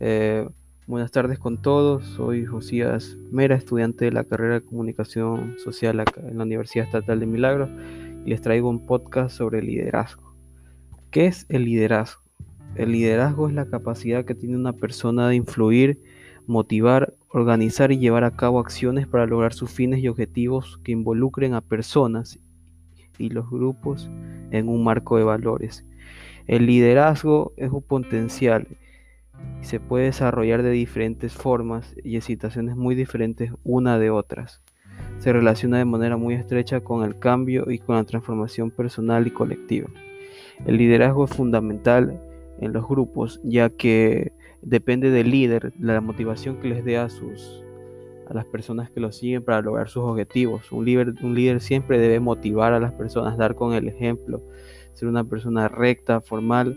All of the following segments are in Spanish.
Eh, buenas tardes con todos, soy Josías Mera, estudiante de la carrera de Comunicación Social en la Universidad Estatal de Milagros y les traigo un podcast sobre liderazgo. ¿Qué es el liderazgo? El liderazgo es la capacidad que tiene una persona de influir, motivar, organizar y llevar a cabo acciones para lograr sus fines y objetivos que involucren a personas y los grupos en un marco de valores. El liderazgo es un potencial se puede desarrollar de diferentes formas y en situaciones muy diferentes una de otras. Se relaciona de manera muy estrecha con el cambio y con la transformación personal y colectiva. El liderazgo es fundamental en los grupos ya que depende del líder, de la motivación que les dé a sus a las personas que lo siguen para lograr sus objetivos. Un líder, un líder siempre debe motivar a las personas, dar con el ejemplo, ser una persona recta, formal,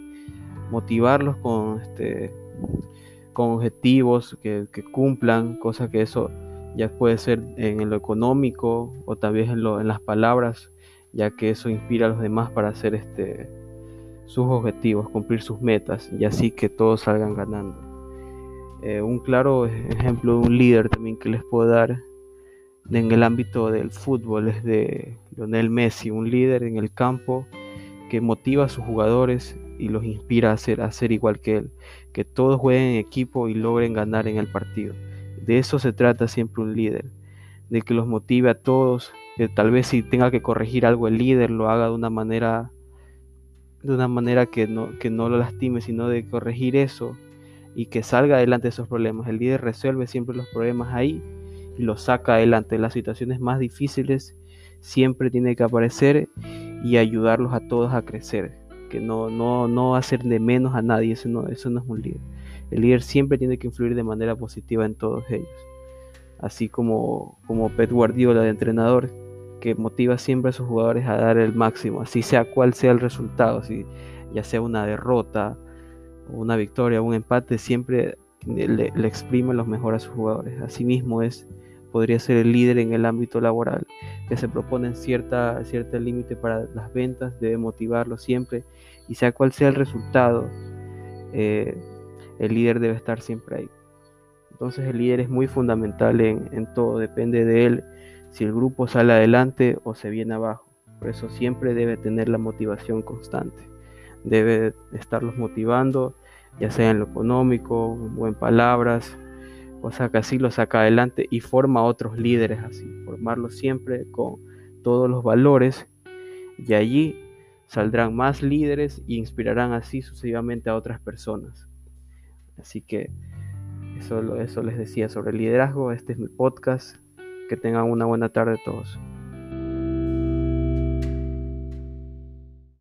motivarlos con este, con objetivos que, cumplan, cosa que eso ya puede ser en lo económico o tal vez en, lo, en las palabras, ya que eso inspira a los demás para hacer este, sus objetivos, cumplir sus metas y así que todos salgan ganando. Eh, un claro ejemplo de un líder también que les puedo dar en el ámbito del fútbol es de Lionel Messi, un líder en el campo que motiva a sus jugadores y los inspira a ser, a ser igual que él, que todos jueguen en equipo y logren ganar en el partido. De eso se trata siempre un líder, de que los motive a todos, que tal vez si tenga que corregir algo el líder lo haga de una manera de una manera que no, que no lo lastime, sino de corregir eso y que salga adelante esos problemas. El líder resuelve siempre los problemas ahí y los saca adelante. Las situaciones más difíciles siempre tiene que aparecer y ayudarlos a todos a crecer que no, no, no hacer de menos a nadie, eso no, eso no es un líder. El líder siempre tiene que influir de manera positiva en todos ellos. Así como, como Pep Guardiola, de entrenador, que motiva siempre a sus jugadores a dar el máximo, así sea cual sea el resultado, si ya sea una derrota, una victoria, un empate, siempre le, le exprime los mejor a sus jugadores. Asimismo es podría ser el líder en el ámbito laboral, que se proponen cierta, cierto límite para las ventas, debe motivarlo siempre y sea cual sea el resultado, eh, el líder debe estar siempre ahí. Entonces el líder es muy fundamental en, en todo, depende de él si el grupo sale adelante o se viene abajo. Por eso siempre debe tener la motivación constante. Debe estarlos motivando, ya sea en lo económico, en palabras, cosa que así lo saca adelante y forma otros líderes así, formarlos siempre con todos los valores y allí saldrán más líderes y inspirarán así sucesivamente a otras personas. Así que eso, eso les decía sobre el liderazgo, este es mi podcast, que tengan una buena tarde todos.